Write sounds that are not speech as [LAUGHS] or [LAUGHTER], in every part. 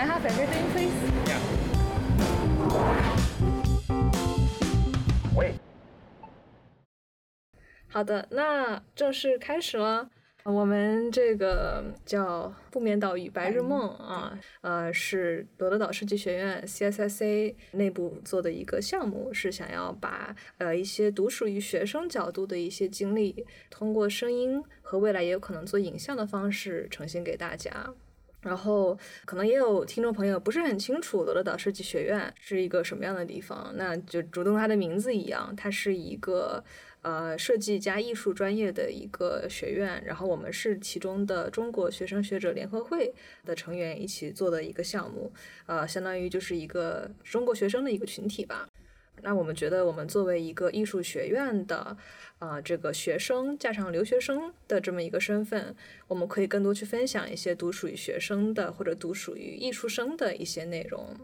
Can I have everything, please? Yeah. Wait. 好的，那正式开始了。我们这个叫《不眠岛屿白日梦》啊，呃，是罗德岛设计学院 CSSA 内部做的一个项目，是想要把呃一些独属于学生角度的一些经历，通过声音和未来也有可能做影像的方式呈现给大家。然后，可能也有听众朋友不是很清楚罗德岛设计学院是一个什么样的地方，那就主动它的名字一样，它是一个呃设计加艺术专业的一个学院。然后我们是其中的中国学生学者联合会的成员一起做的一个项目，呃，相当于就是一个中国学生的一个群体吧。那我们觉得，我们作为一个艺术学院的，呃，这个学生加上留学生的这么一个身份，我们可以更多去分享一些独属于学生的或者独属于艺术生的一些内容。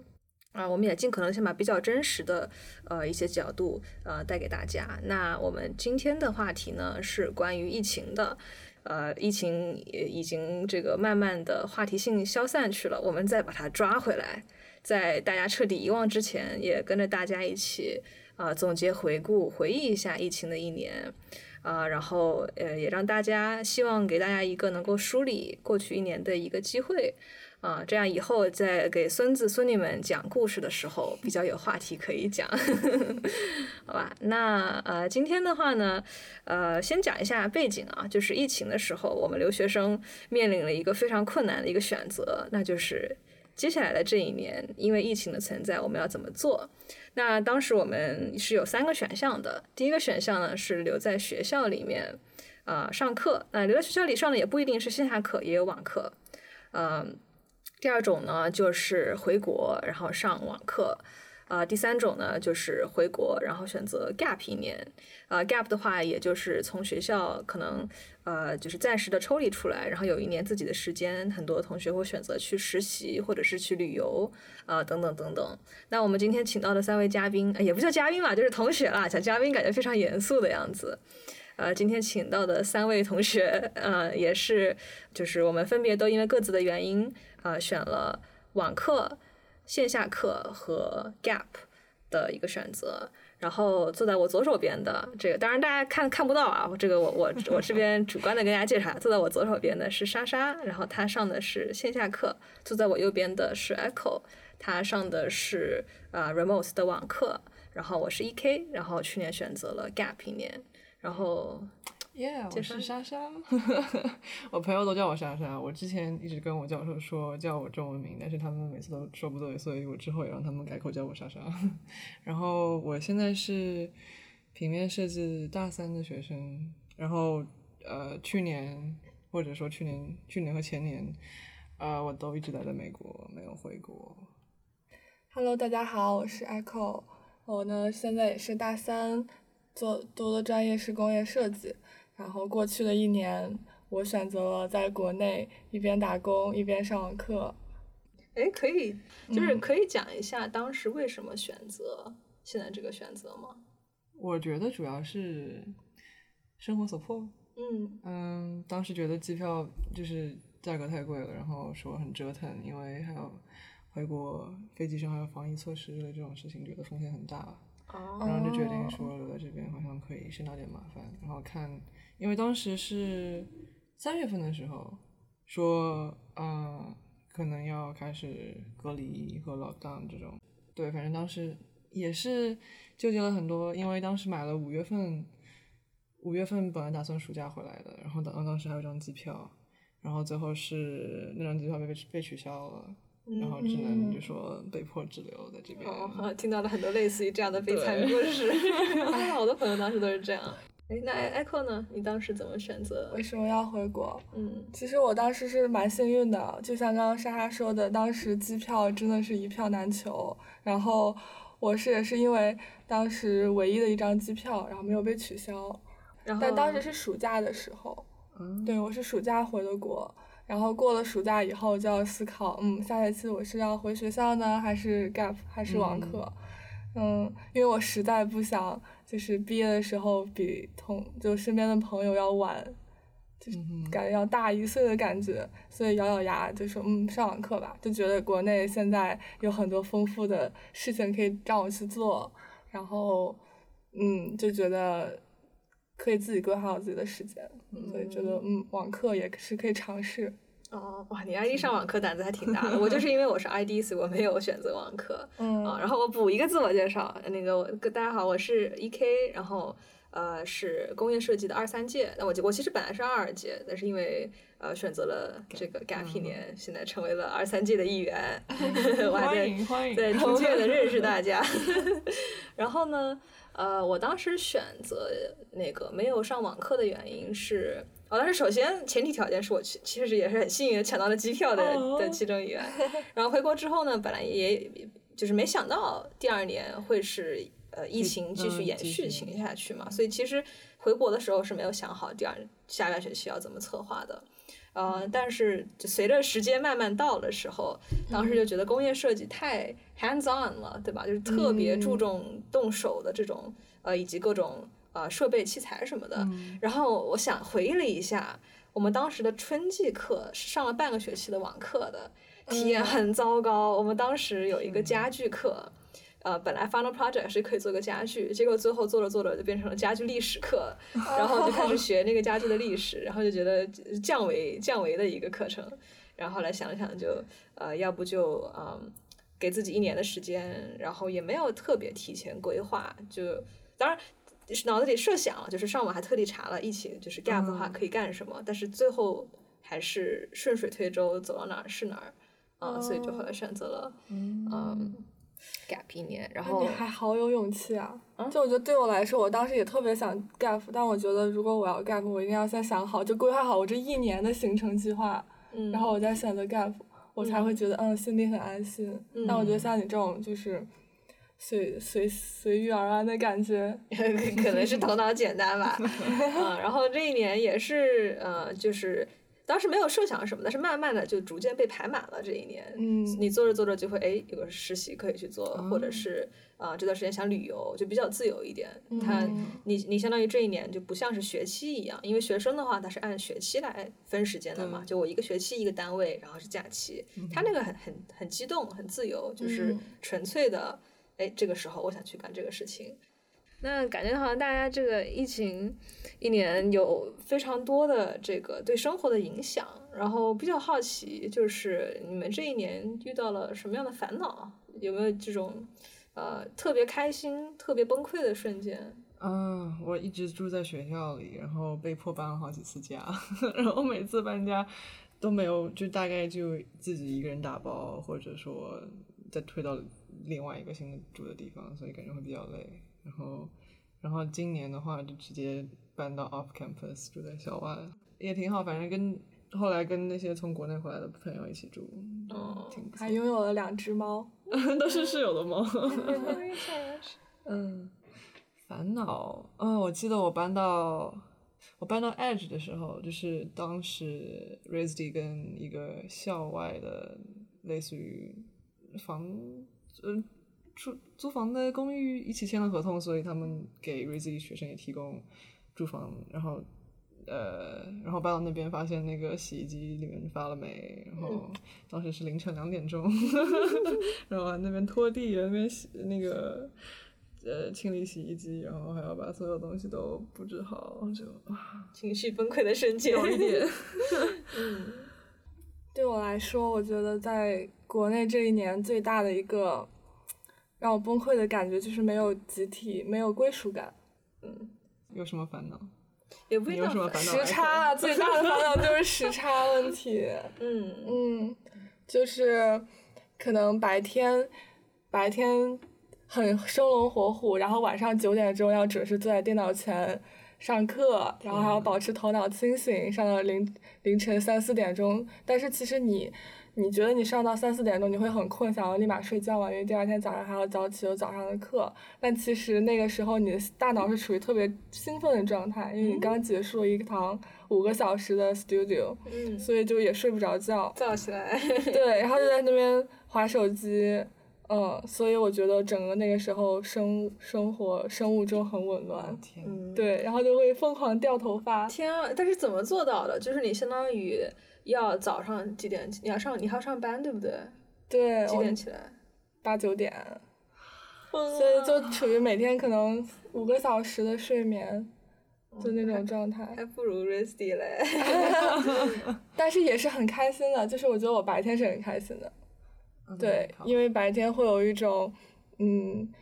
啊，我们也尽可能先把比较真实的，呃，一些角度，呃，带给大家。那我们今天的话题呢，是关于疫情的。呃，疫情也已经这个慢慢的话题性消散去了，我们再把它抓回来。在大家彻底遗忘之前，也跟着大家一起啊总结、回顾、回忆一下疫情的一年啊，然后呃也让大家希望给大家一个能够梳理过去一年的一个机会啊，这样以后在给孙子孙女们讲故事的时候比较有话题可以讲，[LAUGHS] 好吧？那呃今天的话呢，呃先讲一下背景啊，就是疫情的时候，我们留学生面临了一个非常困难的一个选择，那就是。接下来的这一年，因为疫情的存在，我们要怎么做？那当时我们是有三个选项的。第一个选项呢是留在学校里面，啊上课。那留在学校里上的也不一定是线下课，也有网课。嗯，第二种呢就是回国，然后上网课。啊，第三种呢，就是回国，然后选择 gap 一年。啊，gap 的话，也就是从学校可能呃，就是暂时的抽离出来，然后有一年自己的时间。很多同学会选择去实习，或者是去旅游，啊，等等等等。那我们今天请到的三位嘉宾，也不叫嘉宾吧，就是同学啦。讲嘉宾感觉非常严肃的样子。呃，今天请到的三位同学，呃，也是，就是我们分别都因为各自的原因，啊，选了网课。线下课和 gap 的一个选择，然后坐在我左手边的这个，当然大家看看不到啊，这个我我我这 [LAUGHS] 边主观的跟大家介绍，坐在我左手边的是莎莎，然后她上的是线下课，坐在我右边的是 Echo，她上的是啊 remote 的网课，然后我是 EK，然后去年选择了 gap 一年，然后。耶，我是莎莎，[LAUGHS] 我朋友都叫我莎莎。我之前一直跟我教授说叫我中文名，但是他们每次都说不对，所以我之后也让他们改口叫我莎莎。[LAUGHS] 然后我现在是平面设计大三的学生，然后呃去年或者说去年去年和前年啊我都一直待在美国，没有回国。Hello，大家好，我是 Echo，我呢现在也是大三，做读的专业是工业设计。然后过去的一年，我选择了在国内一边打工一边上网课。哎，可以，就是可以讲一下当时为什么选择现在这个选择吗？我觉得主要是生活所迫。嗯嗯，当时觉得机票就是价格太贵了，然后说很折腾，因为还有回国，飞机上还有防疫措施的这种事情，觉得风险很大。然后就决定说留在这边好像可以省到点麻烦，然后看，因为当时是三月份的时候说，嗯，可能要开始隔离和 lockdown 这种，对，反正当时也是纠结了很多，因为当时买了五月份，五月份本来打算暑假回来的，然后当当时还有张机票，然后最后是那张机票被被取消了。然后只能就说被迫滞留在这边。哦，听到了很多类似于这样的悲惨故事。[LAUGHS] 好多朋友当时都是这样。哎，那 Echo 呢？你当时怎么选择？为什么要回国？嗯，其实我当时是蛮幸运的，就像刚刚莎莎说的，当时机票真的是一票难求。然后我是也是因为当时唯一的一张机票，然后没有被取消。然后，但当时是暑假的时候。嗯，对，我是暑假回的国。然后过了暑假以后就要思考，嗯，下学期我是要回学校呢，还是 gap，还是网课？嗯，因为我实在不想就是毕业的时候比同就身边的朋友要晚就是感觉要大一岁的感觉，所以咬咬牙就说嗯上网课吧，就觉得国内现在有很多丰富的事情可以让我去做，然后嗯就觉得可以自己规划好自己的时间，所以觉得嗯网课也是可以尝试。哦，哇，你 ID 上网课胆子还挺大的。[LAUGHS] 我就是因为我是 ID，所以我没有选择网课。嗯。啊，然后我补一个自我介绍，那个我大家好，我是 EK，然后。呃，是工业设计的二三届，那我我其实本来是二二届，但是因为呃选择了这个 gap 一年，现在成为了二三届的一员，[LAUGHS] 我还在在逐渐的认识大家。[LAUGHS] 然后呢，呃，我当时选择那个没有上网课的原因是，哦，但是首先前提条件是我其其实也是很幸运的抢到了机票的的其中一员。[LAUGHS] 然后回国之后呢，本来也就是没想到第二年会是。呃，疫情继续延续情下去嘛，所以其实回国的时候是没有想好第二下半学期要怎么策划的，呃，但是随着时间慢慢到的时候，当时就觉得工业设计太 hands on 了，对吧？就是特别注重动手的这种，呃，以及各种呃设备器材什么的。然后我想回忆了一下，我们当时的春季课是上了半个学期的网课的，体验很糟糕。我们当时有一个家具课。呃，本来 final project 是可以做个家具，结果最后做着做着就变成了家具历史课，然后就开始 [LAUGHS] 学那个家具的历史，然后就觉得降维降维的一个课程，然后后来想想就呃，要不就嗯，给自己一年的时间，然后也没有特别提前规划，就当然脑子里设想就是上网还特地查了疫情就是 gap 的话可以干什么，但是最后还是顺水推舟走到哪儿是哪儿，啊，所以就后来选择了嗯。gap 一年，然后你还好有勇气啊！就我觉得对我来说，我当时也特别想 gap，但我觉得如果我要 gap，我一定要先想好，就规划好我这一年的行程计划，然后我再选择 gap，我才会觉得嗯心里很安心。但我觉得像你这种就是随随随遇而安的感觉，[LAUGHS] 可能是头脑简单吧。[LAUGHS] 嗯，然后这一年也是呃就是。当时没有设想什么，但是慢慢的就逐渐被排满了。这一年，嗯，你做着做着就会哎有个实习可以去做，或者是啊这段时间想旅游就比较自由一点。他你你相当于这一年就不像是学期一样，因为学生的话他是按学期来分时间的嘛，就我一个学期一个单位，然后是假期。他那个很很很激动，很自由，就是纯粹的哎这个时候我想去干这个事情。那感觉好像大家这个疫情一年有非常多的这个对生活的影响，然后比较好奇，就是你们这一年遇到了什么样的烦恼？有没有这种呃特别开心、特别崩溃的瞬间？嗯，我一直住在学校里，然后被迫搬了好几次家，[LAUGHS] 然后每次搬家都没有，就大概就自己一个人打包，或者说再推到另外一个新的住的地方，所以感觉会比较累。然后，然后今年的话就直接搬到 off campus 住在校外，也挺好。反正跟后来跟那些从国内回来的朋友一起住，哦，还拥有了两只猫，[LAUGHS] 都是室友的猫。[LAUGHS] [LAUGHS] 嗯，烦恼，嗯，我记得我搬到我搬到 Edge 的时候，就是当时 RISD 跟一个校外的类似于房，嗯。租租房的公寓一起签了合同，所以他们给 r i z 学生也提供住房。然后，呃，然后搬到那边发现那个洗衣机里面发了霉，然后当时是凌晨两点钟，[LAUGHS] 然后那边拖地，那边洗那个呃清理洗衣机，然后还要把所有东西都布置好，就情绪崩溃的瞬间有一点。[LAUGHS] 嗯，对我来说，我觉得在国内这一年最大的一个。让我崩溃的感觉就是没有集体，没有归属感。嗯，有什么烦恼？也不有什么烦恼。时差，最大的烦恼就是时差问题。[LAUGHS] 嗯嗯，就是可能白天白天很生龙活虎，然后晚上九点钟要准时坐在电脑前上课，然后还要保持头脑清醒，上到凌凌晨三四点钟。但是其实你。你觉得你上到三四点钟你会很困，想要立马睡觉嘛？因为第二天早上还要早起有早上的课。但其实那个时候你的大脑是处于特别兴奋的状态，因为你刚结束了一堂五个小时的 studio，所以就也睡不着觉。早起来。[LAUGHS] 对，然后就在那边划手机，嗯，所以我觉得整个那个时候生生活生物钟很紊乱，天，对，然后就会疯狂掉头发。天啊！但是怎么做到的？就是你相当于要早上几点？你要上你还要上班对不对？对，几点起来？八九点。所以就处于每天可能五个小时的睡眠，就那种状态。还不如 Rusty 嘞。[LAUGHS] 但是也是很开心的，就是我觉得我白天是很开心的。对，因为白天会有一种，嗯，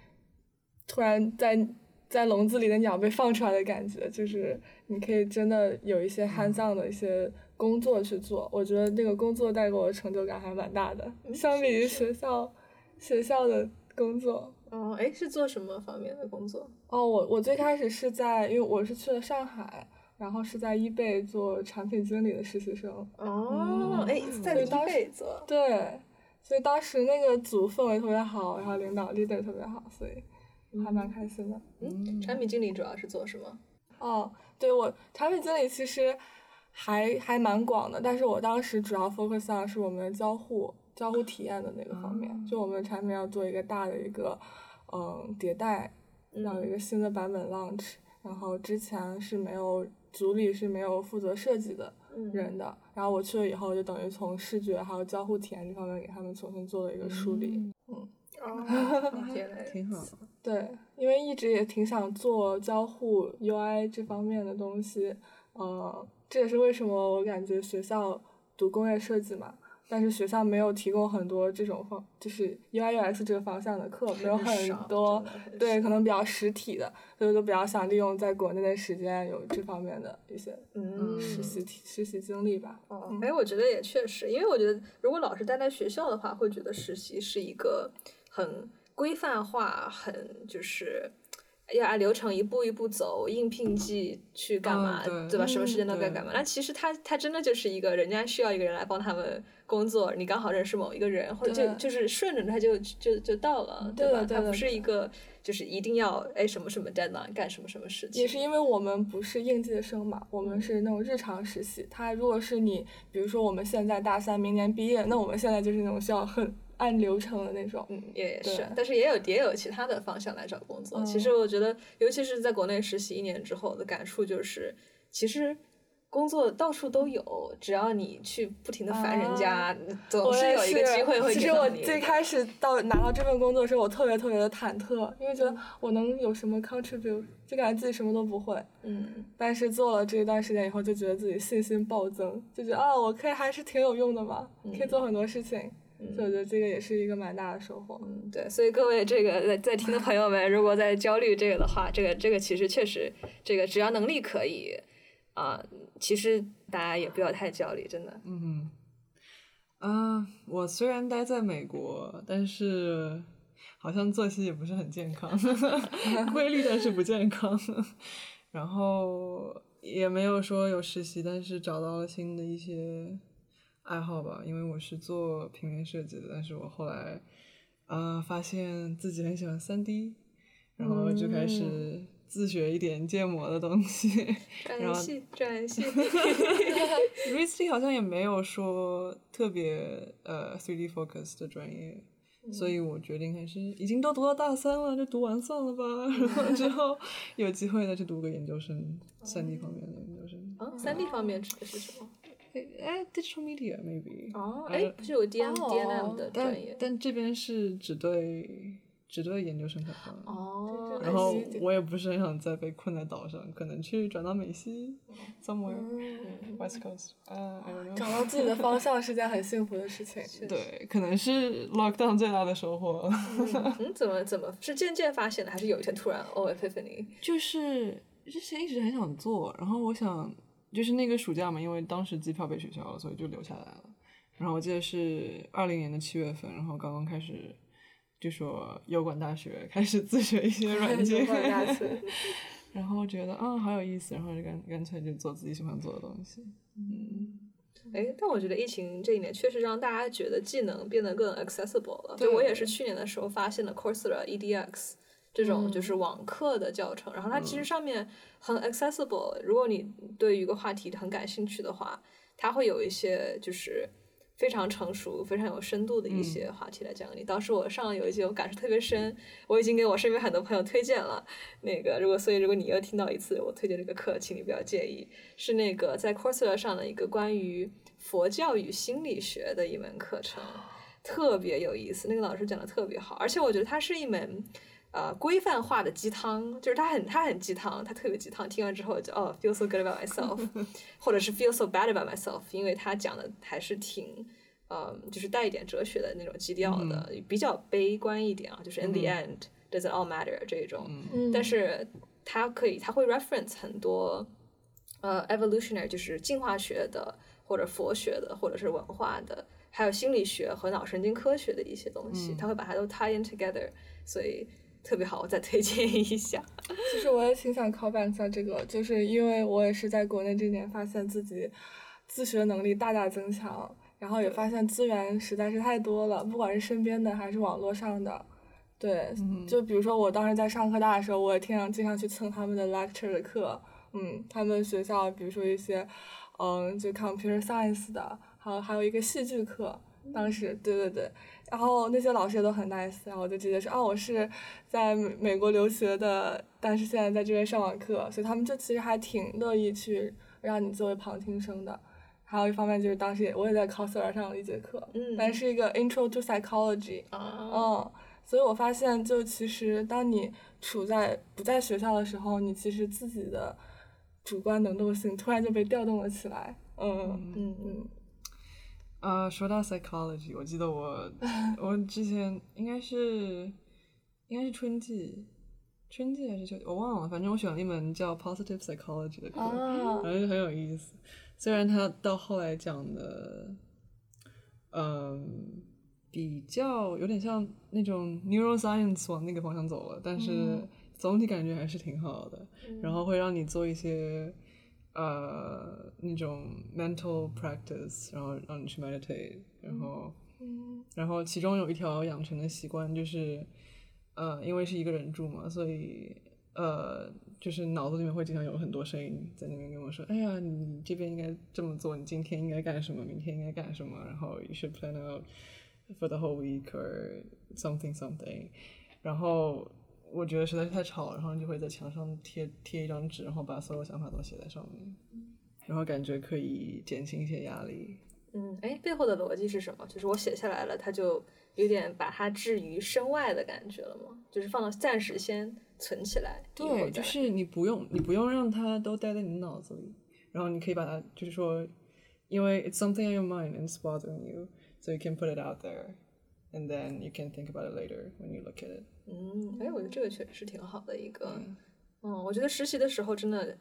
突然在在笼子里的鸟被放出来的感觉，就是你可以真的有一些 hands on 的一些工作去做。我觉得那个工作带给我的成就感还蛮大的，相比于学校学校的工作。哦，哎，是做什么方面的工作？哦，我我最开始是在，因为我是去了上海，然后是在易贝做产品经理的实习生。哦，哎，在易贝做。对。所以当时那个组氛围特别好，然后领导 leader 特别好，所以还蛮开心的。嗯，产品经理主要是做什么？哦，对我产品经理其实还还蛮广的，但是我当时主要 focus on 是我们交互交互体验的那个方面，就我们产品要做一个大的一个嗯迭代，要有一个新的版本 launch，然后之前是没有组里是没有负责设计的。人的，然后我去了以后，就等于从视觉还有交互体验这方面给他们重新做了一个梳理。嗯，哦，[LAUGHS] 挺好。对，因为一直也挺想做交互 UI 这方面的东西，呃，这也是为什么我感觉学校读工业设计嘛。但是学校没有提供很多这种方，就是 UI UX 这个方向的课，没有很多，对，可能比较实体的，所以就比较想利用在国内的时间有这方面的一些实习实习经历吧。哦，哎，我觉得也确实，因为我觉得如果老是待在学校的话，会觉得实习是一个很规范化，很就是。要按流程一步一步走，应聘季去干嘛，对吧？什么时间都该干嘛？那其实他他真的就是一个人家需要一个人来帮他们工作，你刚好认识某一个人，或者就就是顺着他就就就到了，对吧？他不是一个就是一定要哎什么什么 deadline 干什么什么事情。也是因为我们不是应届生嘛，我们是那种日常实习。他如果是你，比如说我们现在大三，明年毕业，那我们现在就是那种需要很。按流程的那种，嗯，也是，但是也有也有其他的方向来找工作。其实我觉得，尤其是在国内实习一年之后的感触就是，其实工作到处都有，只要你去不停的烦人家，总是有一个机会会其实我最开始到拿到这份工作的时候，我特别特别的忐忑，因为觉得我能有什么 contribute，就感觉自己什么都不会。嗯。但是做了这一段时间以后，就觉得自己信心暴增，就觉得啊，我可以还是挺有用的嘛，可以做很多事情。所以我觉得这个也是一个蛮大的收获。嗯，对，所以各位这个在在听的朋友们，如果在焦虑这个的话，这个这个其实确实，这个只要能力可以，啊，其实大家也不要太焦虑，真的。嗯，啊，我虽然待在美国，但是好像作息也不是很健康，[LAUGHS] 规律但是不健康，然后也没有说有实习，但是找到了新的一些。爱好吧，因为我是做平面设计的，但是我后来，啊，发现自己很喜欢三 D，然后就开始自学一点建模的东西。[LAUGHS] 专业系，专业系。[LAUGHS] RISD 好像也没有说特别呃 3D focus 的专业，所以我决定还是已经都读到大三了，就读完算了吧。然后之后 [LAUGHS] 有机会再去读个研究生，三 D 方面的研究生。啊，三 D 方面指的是什么？哎，digital media maybe。哦，哎，不是有 D M D N M 的专业？但这边是只对只对研究生开放。哦。然后我也不是很想再被困在岛上，可能去转到美西，somewhere west coast。啊，找到自己的方向是件很幸福的事情。[LAUGHS] 对，可能是 lockdown 最大的收获。嗯，怎么怎么是渐渐发现的，还是有一天突然 oh epiphany？就是之前一直很想做，然后我想。就是那个暑假嘛，因为当时机票被取消了，所以就留下来了。然后我记得是二零年的七月份，然后刚刚开始就说油管大学开始自学一些软件，然后觉得啊好有意思，然后就干干脆就做自己喜欢做的东西。嗯，哎，但我觉得疫情这一年确实让大家觉得技能变得更 accessible 了。对我也是去年的时候发现了 Coursera EDX。这种就是网课的教程，然后它其实上面很 accessible。如果你对于一个话题很感兴趣的话，它会有一些就是非常成熟、非常有深度的一些话题来讲你。当时我上了有一节，我感受特别深，我已经给我身边很多朋友推荐了。那个，如果所以如果你又听到一次我推荐这个课，请你不要介意。是那个在 Coursera 上的一个关于佛教与心理学的一门课程，特别有意思。那个老师讲的特别好，而且我觉得它是一门。呃，规范化的鸡汤，就是他很他很鸡汤，他特别鸡汤。听完之后就哦，feel so good about myself，[LAUGHS] 或者是 feel so bad about myself，因为他讲的还是挺，嗯，就是带一点哲学的那种基调的，比较悲观一点啊，就是 in the end does it all matter 这种。但是它可以，它会 reference 很多，呃，evolutionary 就是进化学的，或者佛学的，或者是文化的，还有心理学和脑神经科学的一些东西，他会把它都 tie in together，所以。特别好，我再推荐一下。[LAUGHS] 其实我也挺想考板一下这个，就是因为我也是在国内这年发现自己自学能力大大增强，然后也发现资源实在是太多了，不管是身边的还是网络上的。对，就比如说我当时在上科大的时候，我也经常经常去蹭他们的 lecture 的课。嗯，他们学校比如说一些，嗯，就 computer science 的，还有还有一个戏剧课。当时，对对对。然后那些老师也都很 nice，然后我就直接说啊，我是在美美国留学的，但是现在在这边上网课，所以他们就其实还挺乐意去让你作为旁听生的。还有一方面就是当时也我也在 Coursera 上了一节课，嗯，但是一个 Intro to Psychology，嗯，所以我发现就其实当你处在不在学校的时候，你其实自己的主观能动性突然就被调动了起来，嗯嗯嗯。呃，说到 psychology，我记得我 [LAUGHS] 我之前应该是应该是春季，春季还是秋季，我忘了。反正我选了一门叫 positive psychology 的课，反正就很有意思。虽然他到后来讲的，嗯，比较有点像那种 neuroscience 往那个方向走了，但是总体感觉还是挺好的。然后会让你做一些。呃，那种 mental practice，然后让你去 meditate，然后，然后其中有一条养成的习惯就是，呃，因为是一个人住嘛，所以呃，就是脑子里面会经常有很多声音在那边跟我说，哎呀，你这边应该这么做，你今天应该干什么，明天应该干什么，然后 you should plan out for the whole week or something something，然后。我觉得实在是太吵，然后就会在墙上贴贴一张纸，然后把所有想法都写在上面，然后感觉可以减轻一些压力。嗯，哎，背后的逻辑是什么？就是我写下来了，它就有点把它置于身外的感觉了吗？就是放到暂时先存起来。对，就是你不用你不用让它都待在你脑子里，然后你可以把它就是说，因为 it's something on your mind and it's bothering you，so you can put it out there，and then you can think about it later when you look at it。嗯，哎，我觉得这个确实是挺好的一个，嗯，我觉得实习的时候真的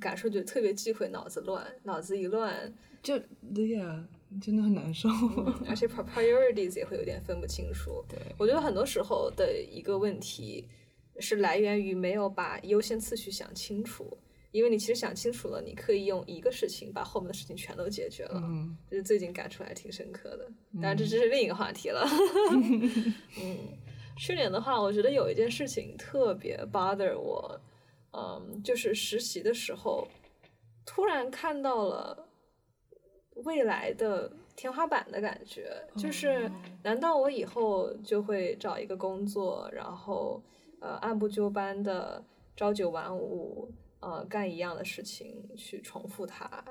感受就特别忌讳脑子乱，脑子一乱就对呀，真的很难受，而且 priorities 也会有点分不清楚。对，我觉得很多时候的一个问题是来源于没有把优先次序想清楚。因为你其实想清楚了，你可以用一个事情把后面的事情全都解决了，嗯就是最近感触还挺深刻的。当然，这只是另一个话题了。[LAUGHS] 嗯。去年的话，我觉得有一件事情特别 bother 我，嗯，就是实习的时候，突然看到了未来的天花板的感觉。就是，难道我以后就会找一个工作，然后呃按部就班的朝九晚五，呃干一样的事情去重复它，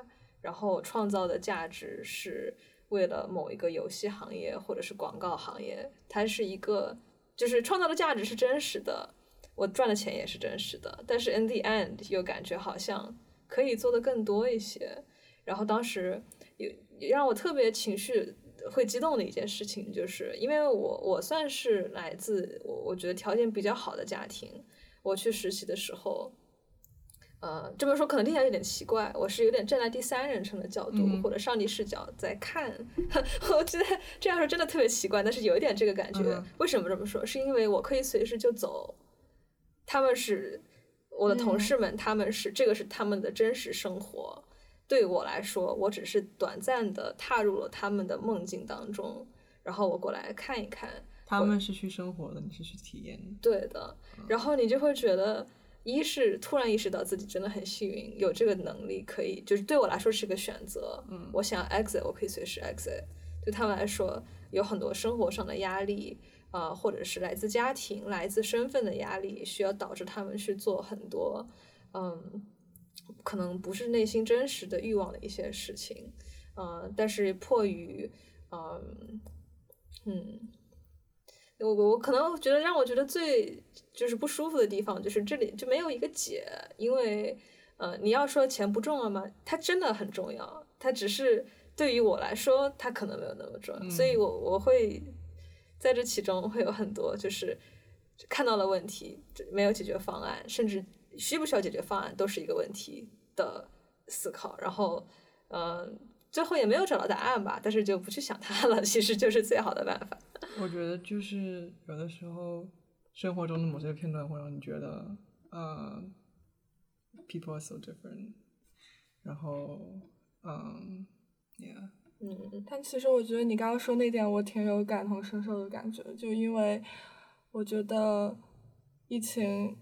然后创造的价值是为了某一个游戏行业或者是广告行业，它是一个。就是创造的价值是真实的，我赚的钱也是真实的，但是 in the end 又感觉好像可以做的更多一些。然后当时有让我特别情绪会激动的一件事情，就是因为我我算是来自我我觉得条件比较好的家庭，我去实习的时候。呃，这么说可能听起来有点奇怪，我是有点站在第三人称的角度或者上帝视角在看，[LAUGHS] 我觉得这样说真的特别奇怪，但是有一点这个感觉。为什么这么说？是因为我可以随时就走，他们是我的同事们，他们是这个是他们的真实生活。对我来说，我只是短暂的踏入了他们的梦境当中，然后我过来看一看。他们是去生活的，你是去体验。对的，然后你就会觉得。一是突然意识到自己真的很幸运，有这个能力可以，就是对我来说是个选择。嗯，我想 exit，我可以随时 exit。对他们来说有很多生活上的压力，啊，或者是来自家庭、来自身份的压力，需要导致他们去做很多，嗯，可能不是内心真实的欲望的一些事情，嗯，但是迫于，嗯，嗯，我我可能觉得让我觉得最就是不舒服的地方，就是这里就没有一个解，因为。呃，你要说钱不重要吗？它真的很重要，它只是对于我来说，它可能没有那么重要，所以我我会在这其中会有很多就是看到了问题没有解决方案，甚至需不需要解决方案都是一个问题的思考，然后嗯，最后也没有找到答案吧，但是就不去想它了，其实就是最好的办法。[LAUGHS] 我觉得就是有的时候生活中的某些片段会让你觉得，呃。People are so different，然后，嗯，Yeah，嗯，但其实我觉得你刚刚说那点，我挺有感同身受的感觉，就因为我觉得疫情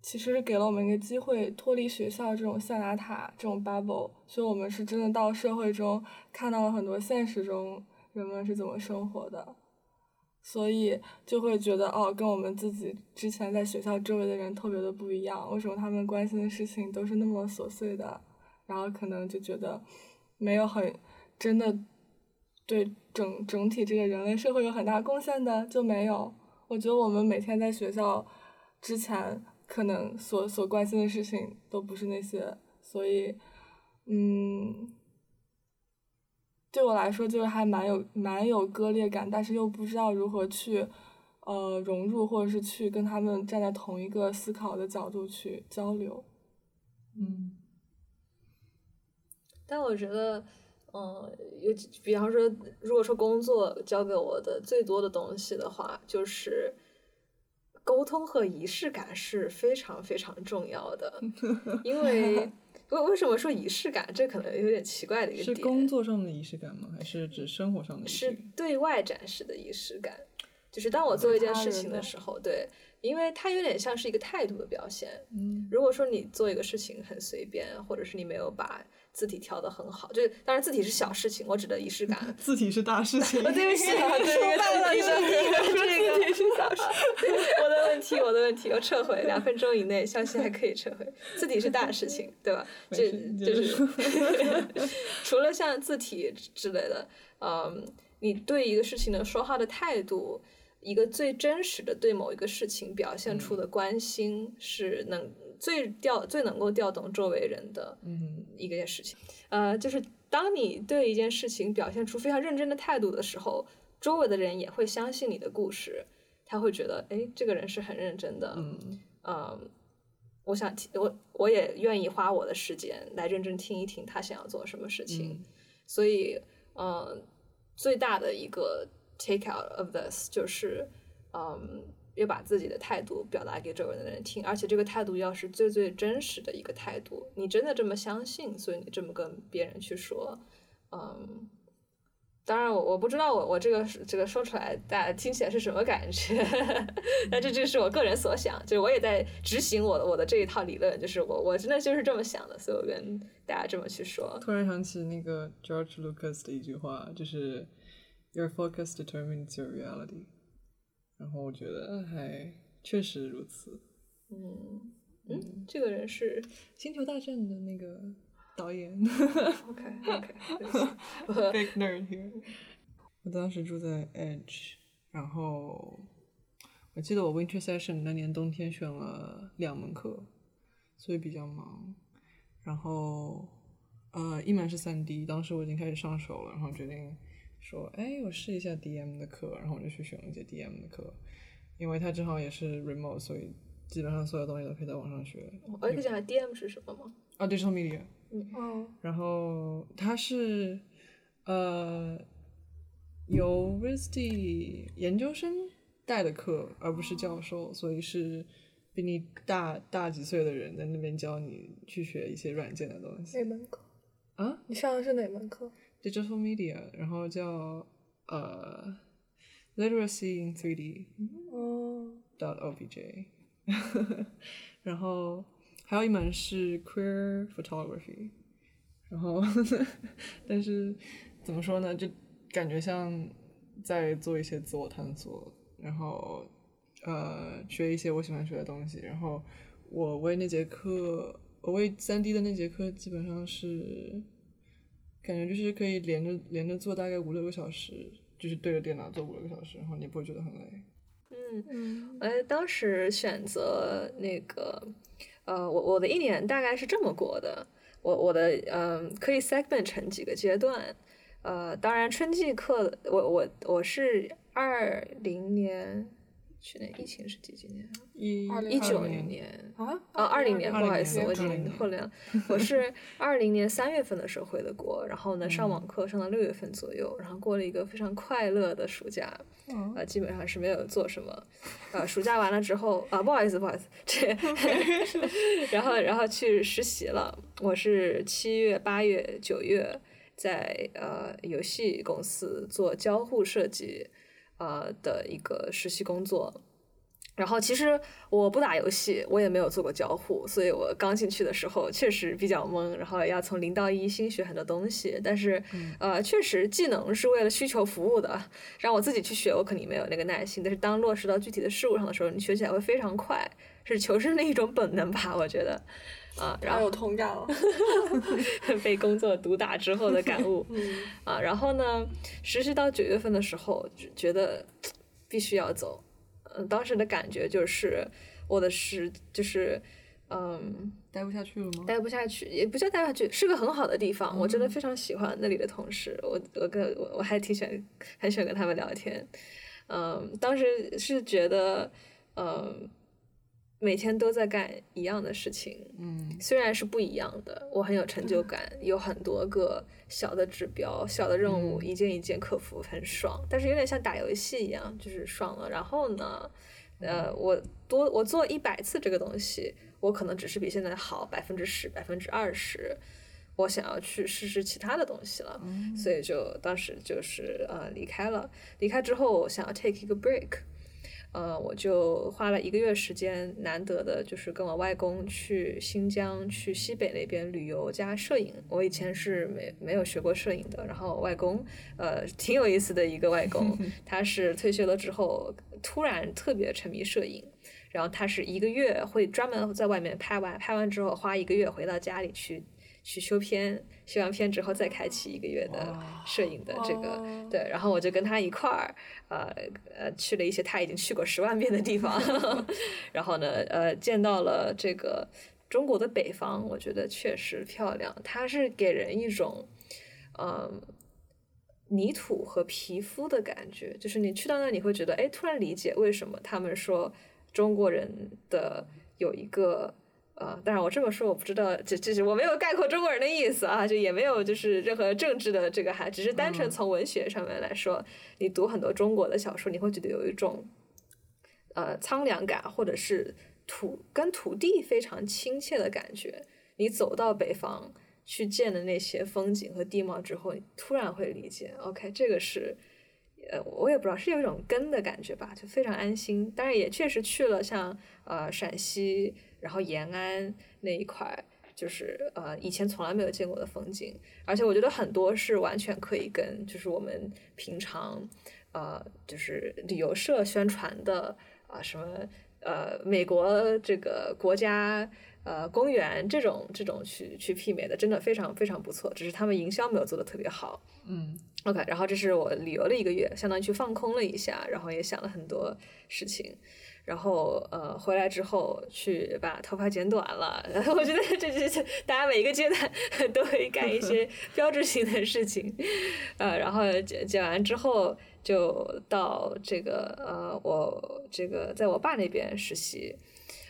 其实是给了我们一个机会，脱离学校这种象牙塔这种 bubble，所以我们是真的到社会中看到了很多现实中人们是怎么生活的。所以就会觉得哦，跟我们自己之前在学校周围的人特别的不一样。为什么他们关心的事情都是那么琐碎的？然后可能就觉得没有很真的对整整体这个人类社会有很大贡献的就没有。我觉得我们每天在学校之前可能所所关心的事情都不是那些，所以嗯。对我来说，就是还蛮有蛮有割裂感，但是又不知道如何去，呃，融入或者是去跟他们站在同一个思考的角度去交流。嗯。但我觉得，嗯，有比方说，如果说工作教给我的最多的东西的话，就是沟通和仪式感是非常非常重要的，因为。[LAUGHS] 为为什么说仪式感？这可能有点奇怪的一个点。是工作上的仪式感吗？还是指生活上的仪式感？是对外展示的仪式感，就是当我做一件事情的时候，对，因为它有点像是一个态度的表现。嗯，如果说你做一个事情很随便，或者是你没有把。字体调的很好，就是当然字体是小事情，我指的仪式感。字体是大事情。[LAUGHS] [LAUGHS] 对不起，说大了，你说这个是小事。我的问题，我的问题，我撤回，两分钟以内，相信还可以撤回。字体是大事情，对吧？这就是。[LAUGHS] 除了像字体之类的，嗯，你对一个事情的说话的态度，一个最真实的对某一个事情表现出的关心，是能。最调最能够调动周围人的一个事情，呃，就是当你对一件事情表现出非常认真的态度的时候，周围的人也会相信你的故事，他会觉得，哎，这个人是很认真的，嗯，我想听我我也愿意花我的时间来认真听一听他想要做什么事情，所以，嗯，最大的一个 take out of this 就是，嗯。要把自己的态度表达给周围的人听，而且这个态度要是最最真实的一个态度，你真的这么相信，所以你这么跟别人去说，嗯，当然我我不知道我我这个这个说出来大家听起来是什么感觉，[LAUGHS] 但这就是我个人所想，就是我也在执行我的我的这一套理论，就是我我真的就是这么想的，所以我跟大家这么去说。突然想起那个 George Lucas 的一句话，就是 Your focus determines your reality。然后我觉得还确实如此。嗯嗯，这个人是《星球大战》的那个导演。OK OK。Big nerd here。[LAUGHS] 我当时住在 Edge，然后我记得我 Winter Session 那年冬天选了两门课，所以比较忙。然后呃，一门是三 D，当时我已经开始上手了，然后决定。说，哎，我试一下 DM 的课，然后我就去选了一节 DM 的课，因为它正好也是 remote，所以基本上所有东西都可以在网上学。我可以讲下 DM 是什么吗？啊，digital media。嗯哦。然后它是呃由 RISD 研究生带的课，而不是教授，所以是比你大大几岁的人在那边教你去学一些软件的东西。哪门课？啊？你上的是哪门课？Digital Media，然后叫呃 Literacy in 3D，哦，dot obj，[LAUGHS] 然后还有一门是 Queer Photography，然后但是怎么说呢？就感觉像在做一些自我探索，然后呃学一些我喜欢学的东西。然后我为那节课，我为三 D 的那节课基本上是感觉就是可以连着连着做大概五六个小时，就是对着电脑做五六个小时，然后你不会觉得很累。嗯嗯，哎，当时选择那个，呃，我我的一年大概是这么过的，我我的嗯可以 segment 成几个阶段，呃，当然春季课，我我我是二零年。去年疫情是几几年？一一九年啊啊，二零年，不好意思，我已经混了。[LAUGHS] 我是二零年三月份的时候回的国，然后呢上网课上到六月份左右，然后过了一个非常快乐的暑假，呃，基本上是没有做什么。呃，暑假完了之后啊，不好意思，不好意思，这，[LAUGHS] 然后然后去实习了。我是七月、八月、九月在呃游戏公司做交互设计。呃的一个实习工作，然后其实我不打游戏，我也没有做过交互，所以我刚进去的时候确实比较懵，然后要从零到一新学很多东西。但是呃，确实技能是为了需求服务的，让我自己去学，我肯定没有那个耐心。但是当落实到具体的事物上的时候，你学起来会非常快，是求生的一种本能吧？我觉得啊，然后有同感了，[LAUGHS] 被工作毒打之后的感悟 [LAUGHS] 啊，然后呢，实习到九月份的时候，觉得必须要走。嗯，当时的感觉就是我的是就是嗯，待不下去了吗？待不下去，也不叫待不下去，是个很好的地方，我真的非常喜欢那里的同事，我我跟我我还挺喜欢，很喜欢跟他们聊天。嗯，当时是觉得嗯。每天都在干一样的事情，嗯，虽然是不一样的，我很有成就感，有很多个小的指标、小的任务，一件一件克服，很爽。但是有点像打游戏一样，就是爽了。然后呢，呃，我多我做一百次这个东西，我可能只是比现在好百分之十、百分之二十。我想要去试试其他的东西了，所以就当时就是呃离开了。离开之后，想要 take 一个 break。呃，我就花了一个月时间，难得的就是跟我外公去新疆、去西北那边旅游加摄影。我以前是没没有学过摄影的，然后外公，呃，挺有意思的一个外公，[LAUGHS] 他是退休了之后突然特别沉迷摄影，然后他是一个月会专门在外面拍完，拍完之后花一个月回到家里去。去修片，修完片之后再开启一个月的摄影的这个，对，然后我就跟他一块儿，呃呃，去了一些他已经去过十万遍的地方，[LAUGHS] 然后呢，呃，见到了这个中国的北方，我觉得确实漂亮，它是给人一种，嗯，泥土和皮肤的感觉，就是你去到那，你会觉得，哎，突然理解为什么他们说中国人的有一个。呃，当然我这么说我不知道，这这是我没有概括中国人的意思啊，就也没有就是任何政治的这个，还只是单纯从文学上面来说，你读很多中国的小说，你会觉得有一种呃苍凉感，或者是土跟土地非常亲切的感觉。你走到北方去见的那些风景和地貌之后，你突然会理解，OK，这个是呃我也不知道是有一种根的感觉吧，就非常安心。当然也确实去了像呃陕西。然后延安那一块就是呃以前从来没有见过的风景，而且我觉得很多是完全可以跟就是我们平常呃就是旅游社宣传的啊什么呃美国这个国家呃公园这种这种去去媲美的，真的非常非常不错，只是他们营销没有做的特别好。嗯，OK，然后这是我旅游了一个月，相当于去放空了一下，然后也想了很多事情。然后呃回来之后去把头发剪短了，[LAUGHS] 我觉得这这这大家每一个阶段 [LAUGHS] 都会干一些 [LAUGHS] 标志性的事情，呃然后剪剪完之后就到这个呃我这个在我爸那边实习，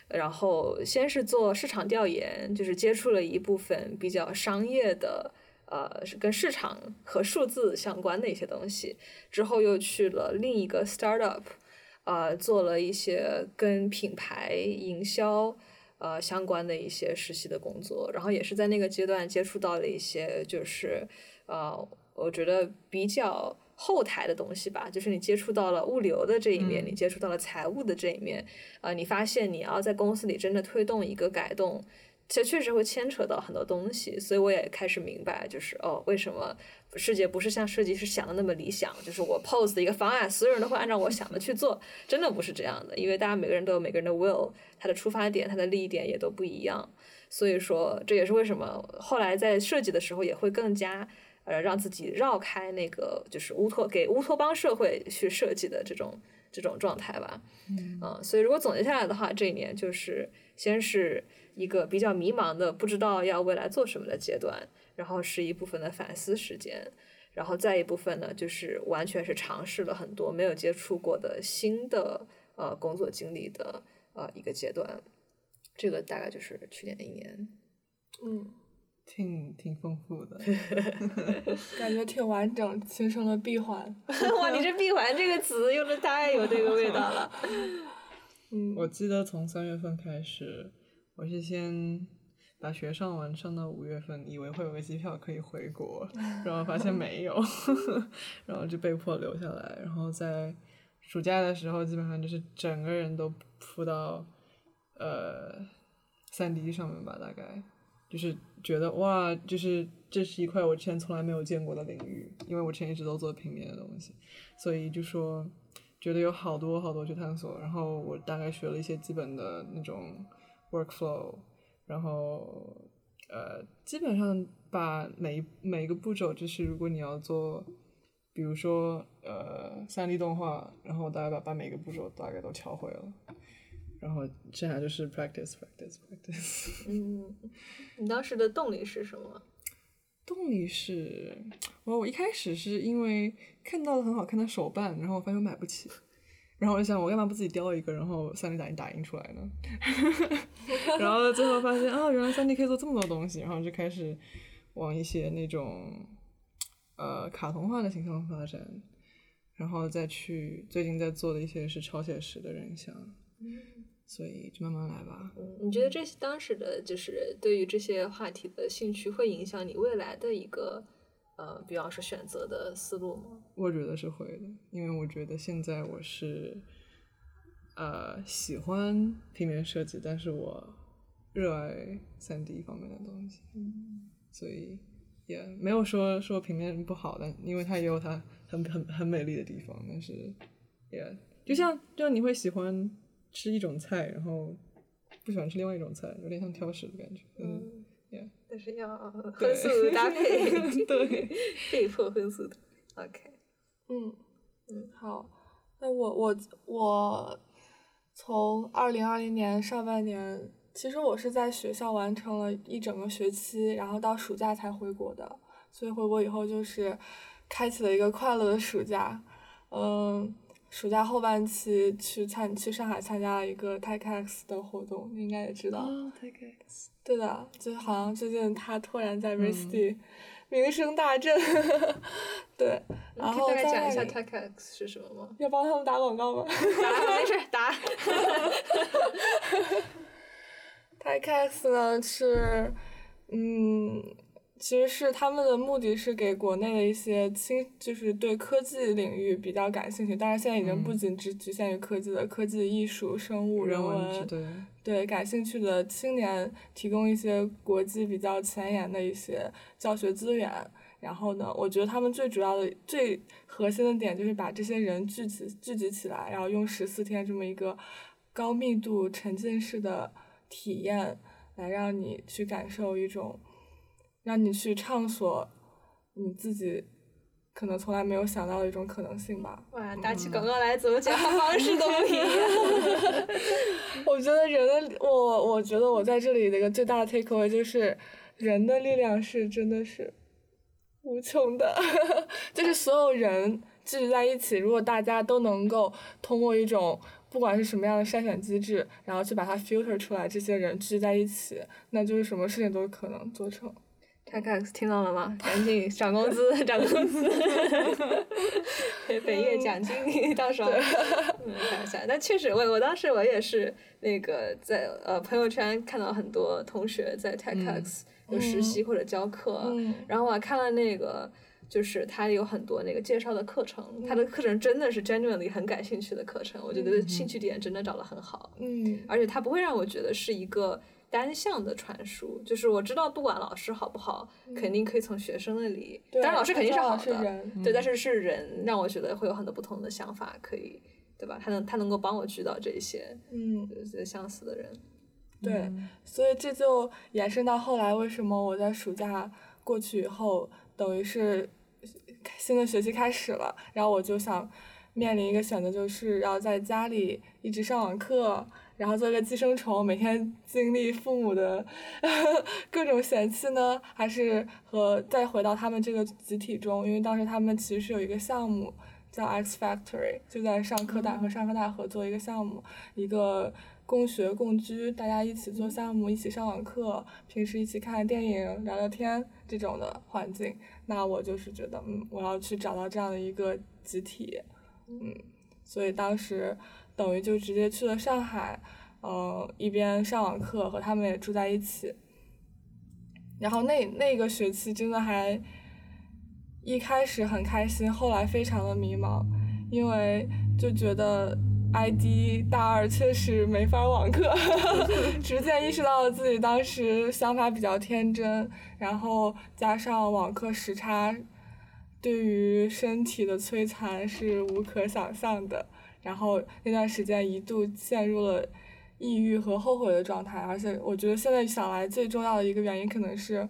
然后先是做市场调研，就是接触了一部分比较商业的呃是跟市场和数字相关的一些东西，之后又去了另一个 startup。呃，做了一些跟品牌营销呃相关的一些实习的工作，然后也是在那个阶段接触到了一些就是呃，我觉得比较后台的东西吧，就是你接触到了物流的这一面，你接触到了财务的这一面，呃，你发现你要在公司里真的推动一个改动，这确实会牵扯到很多东西，所以我也开始明白，就是哦，为什么世界不是像设计师想的那么理想？就是我 pose 的一个方案，所有人都会按照我想的去做，真的不是这样的。因为大家每个人都有每个人的 will，他的出发点、他的利益点也都不一样。所以说，这也是为什么后来在设计的时候也会更加呃让自己绕开那个就是乌托给乌托邦社会去设计的这种这种状态吧。嗯，所以如果总结下来的话，这一年就是先是。一个比较迷茫的，不知道要未来做什么的阶段，然后是一部分的反思时间，然后再一部分呢，就是完全是尝试了很多没有接触过的新的呃工作经历的呃一个阶段，这个大概就是去年的一年，嗯，挺挺丰富的，[LAUGHS] 感觉挺完整，形成了闭环。[LAUGHS] 哇，你这闭环这个词用的太有这个味道了。[LAUGHS] 嗯，我记得从三月份开始。我是先把学上完，上到五月份，以为会有个机票可以回国，然后发现没有，然后就被迫留下来。然后在暑假的时候，基本上就是整个人都扑到呃三 D 上面吧，大概就是觉得哇，就是这是一块我之前从来没有见过的领域，因为我之前一直都做平面的东西，所以就说觉得有好多好多去探索。然后我大概学了一些基本的那种。workflow，然后呃，基本上把每一每一个步骤，就是如果你要做，比如说呃三 D 动画，然后大概把把每个步骤大概都敲会了，然后剩下就是 practice practice practice。嗯，你当时的动力是什么？动力是，我我一开始是因为看到了很好看的手办，然后我发现我买不起。然后我就想，我干嘛不自己雕一个，然后三 D 打印打印出来呢？[LAUGHS] 然后最后发现啊，原来三 D 可以做这么多东西，然后就开始往一些那种呃卡通化的形象发展，然后再去最近在做的一些是超写实的人像，所以就慢慢来吧。嗯，你觉得这些当时的就是对于这些话题的兴趣会影响你未来的一个？呃，比方说选择的思路吗？我觉得是会的，因为我觉得现在我是，呃，喜欢平面设计，但是我热爱三 D 方面的东西，嗯，所以也没有说说平面不好，但因为它也有它很很很美丽的地方，但是也就像就像你会喜欢吃一种菜，然后不喜欢吃另外一种菜，有点像挑食的感觉，嗯。但是要荤素搭配，[LAUGHS] 对，被迫荤素的。OK，嗯嗯，好，那我我我从二零二零年上半年，其实我是在学校完成了一整个学期，然后到暑假才回国的，所以回国以后就是开启了一个快乐的暑假，嗯。暑假后半期去参去上海参加了一个 TechX 的活动，你应该也知道。TechX。对的，就好像最近他突然在 RISD 名声大振。[LAUGHS] 对。然后大概讲一下 TechX 是什么吗？要帮他们打广告吗？打，没事打。[LAUGHS] TechX 呢是，嗯。其实是他们的目的是给国内的一些青，就是对科技领域比较感兴趣，但是现在已经不仅只局限于科技了，科技、艺术、生物、人文，对，对感兴趣的青年提供一些国际比较前沿的一些教学资源。然后呢，我觉得他们最主要的、最核心的点就是把这些人聚集聚集起来，然后用十四天这么一个高密度沉浸式的体验，来让你去感受一种。让你去畅所你自己可能从来没有想到的一种可能性吧。哇，打起广告来怎么讲话方式都不一样。[LAUGHS] 我觉得人的我，我觉得我在这里的一个最大的 take away 就是人的力量是真的是无穷的，[LAUGHS] 就是所有人聚集在一起，如果大家都能够通过一种不管是什么样的筛选机制，然后去把它 filter 出来，这些人聚集在一起，那就是什么事情都可能做成。泰克斯听到了吗？赶紧涨工资，涨工资！[LAUGHS] 本月奖金到手。开玩笑，但确实，我我当时我也是那个在呃朋友圈看到很多同学在 TechX 有实习或者教课，然后我还看了那个，就是他有很多那个介绍的课程，他的课程真的是 genuinely 很感兴趣的课程，我觉得兴趣点真的找得很好。嗯。而且他不会让我觉得是一个。单向的传输，就是我知道不管老师好不好，肯定可以从学生那里，当然老师肯定是好的，对，但是是人让我觉得会有很多不同的想法，可以，对吧？他能他能够帮我聚到这些，嗯，相似的人，对，所以这就延伸到后来为什么我在暑假过去以后，等于是新的学期开始了，然后我就想。面临一个选择，就是要在家里一直上网课，然后做一个寄生虫，每天经历父母的 [LAUGHS] 各种嫌弃呢，还是和再回到他们这个集体中？因为当时他们其实是有一个项目叫 X Factory，就在上科大和上科大合作一个项目，一个共学共居，大家一起做项目，一起上网课，平时一起看电影、聊聊天这种的环境。那我就是觉得，嗯，我要去找到这样的一个集体。嗯，所以当时等于就直接去了上海，嗯，一边上网课和他们也住在一起。然后那那个学期真的还一开始很开心，后来非常的迷茫，因为就觉得 ID 大二确实没法网课，[LAUGHS] 逐渐意识到了自己当时想法比较天真，然后加上网课时差。对于身体的摧残是无可想象的，然后那段时间一度陷入了抑郁和后悔的状态，而且我觉得现在想来最重要的一个原因可能是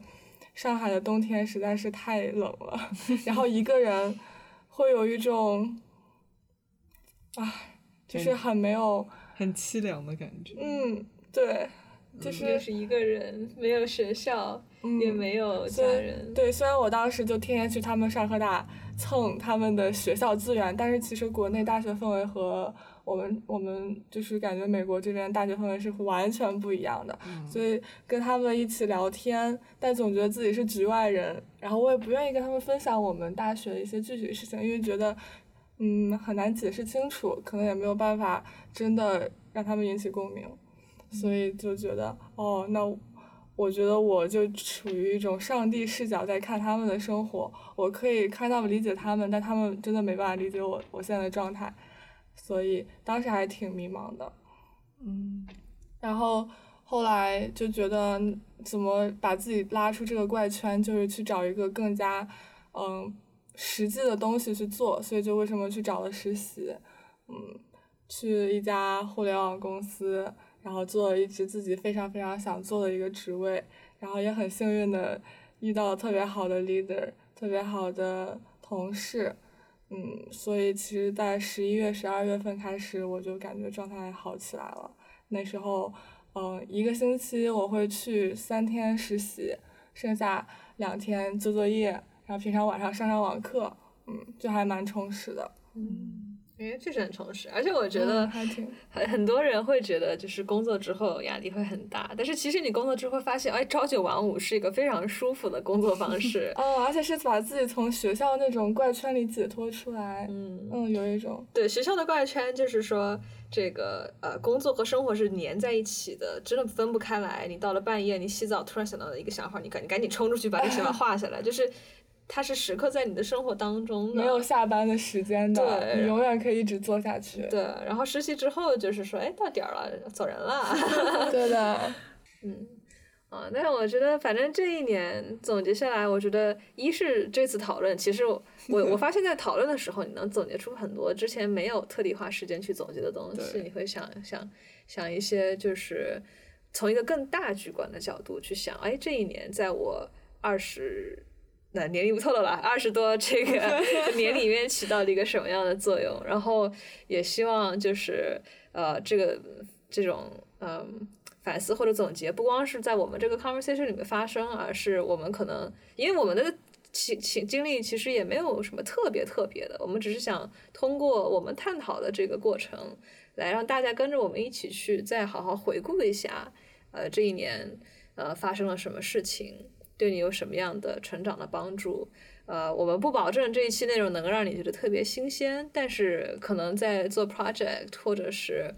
上海的冬天实在是太冷了，[LAUGHS] 然后一个人会有一种，啊，就是很没有很凄凉的感觉。嗯，对，就是是一个人，没有学校。也没有家人。对，虽然我当时就天天去他们上科大蹭他们的学校资源，但是其实国内大学氛围和我们我们就是感觉美国这边大学氛围是完全不一样的。所以跟他们一起聊天，但总觉得自己是局外人。然后我也不愿意跟他们分享我们大学的一些具体的事情，因为觉得嗯很难解释清楚，可能也没有办法真的让他们引起共鸣。所以就觉得哦那。我觉得我就处于一种上帝视角在看他们的生活，我可以看到理解他们，但他们真的没办法理解我我现在的状态，所以当时还挺迷茫的，嗯，然后后来就觉得怎么把自己拉出这个怪圈，就是去找一个更加嗯实际的东西去做，所以就为什么去找了实习，嗯，去一家互联网公司。然后做了一直自己非常非常想做的一个职位，然后也很幸运的遇到了特别好的 leader，特别好的同事，嗯，所以其实，在十一月、十二月份开始，我就感觉状态好起来了。那时候，嗯，一个星期我会去三天实习，剩下两天做作业，然后平常晚上上上网课，嗯，就还蛮充实的，嗯。因为确实很充实，而且我觉得很很多人会觉得就是工作之后压力会很大，但是其实你工作之后发现，哎，朝九晚五是一个非常舒服的工作方式。[LAUGHS] 哦，而且是把自己从学校那种怪圈里解脱出来。嗯嗯，有一种对学校的怪圈，就是说这个呃工作和生活是粘在一起的，真的分不开来。你到了半夜，你洗澡突然想到了一个想法，你赶你赶紧冲出去把这想法画下来，就是。它是时刻在你的生活当中的，没有下班的时间的，你永远可以一直做下去。对，然后实习之后就是说，哎，到点儿了，走人了。[LAUGHS] 对的，[LAUGHS] 嗯，啊，但是我觉得，反正这一年总结下来，我觉得一是这次讨论，其实我 [LAUGHS] 我发现在讨论的时候，你能总结出很多之前没有特地花时间去总结的东西，你会想想想一些，就是从一个更大局观的角度去想，哎，这一年在我二十。那年龄不透露了，二十多这个 [LAUGHS] 年里面起到了一个什么样的作用？然后也希望就是呃这个这种嗯反思或者总结，不光是在我们这个 conversation 里面发生，而是我们可能因为我们的情情经历其实也没有什么特别特别的，我们只是想通过我们探讨的这个过程，来让大家跟着我们一起去再好好回顾一下，呃这一年呃发生了什么事情。对你有什么样的成长的帮助？呃，我们不保证这一期内容能够让你觉得特别新鲜，但是可能在做 project 或者是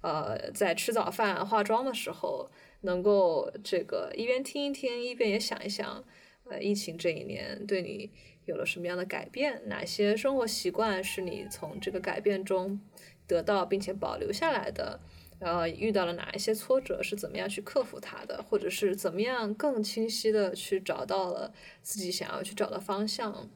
呃在吃早饭、化妆的时候，能够这个一边听一听，一边也想一想，呃，疫情这一年对你有了什么样的改变？哪些生活习惯是你从这个改变中得到并且保留下来的？呃，遇到了哪一些挫折，是怎么样去克服它的，或者是怎么样更清晰的去找到了自己想要去找的方向，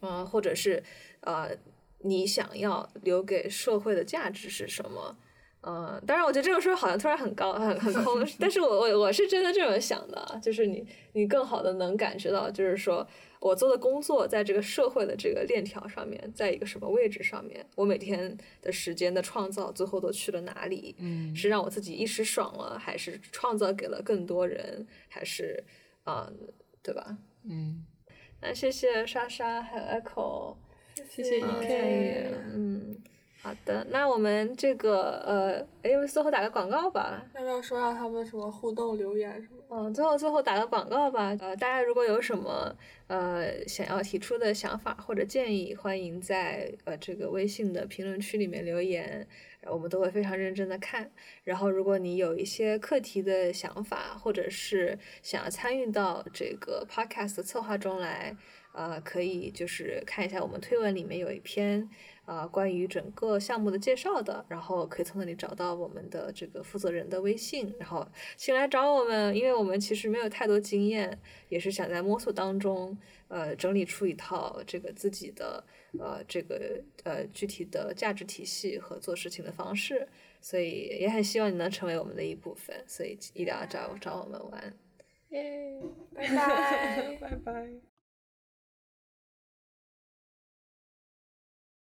嗯，或者是呃，你想要留给社会的价值是什么？嗯，当然，我觉得这个说好像突然很高，很很空，[LAUGHS] 但是我我我是真的这么想的，就是你你更好的能感觉到，就是说。我做的工作在这个社会的这个链条上面，在一个什么位置上面？我每天的时间的创造最后都去了哪里？嗯，是让我自己一时爽了，还是创造给了更多人？还是啊，对吧？嗯，那谢谢莎莎还有 Echo，谢谢 EK，嗯。好的，那我们这个呃，哎，最后打个广告吧。要不要说下他们什么互动留言什么？嗯，最后最后打个广告吧。呃，大家如果有什么呃想要提出的想法或者建议，欢迎在呃这个微信的评论区里面留言，我们都会非常认真的看。然后，如果你有一些课题的想法，或者是想要参与到这个 podcast 策划中来，呃，可以就是看一下我们推文里面有一篇。啊，关于整个项目的介绍的，然后可以从那里找到我们的这个负责人的微信，然后请来找我们，因为我们其实没有太多经验，也是想在摸索当中，呃，整理出一套这个自己的呃这个呃具体的价值体系和做事情的方式，所以也很希望你能成为我们的一部分，所以一定要找找我们玩，耶，拜拜，[LAUGHS] 拜拜。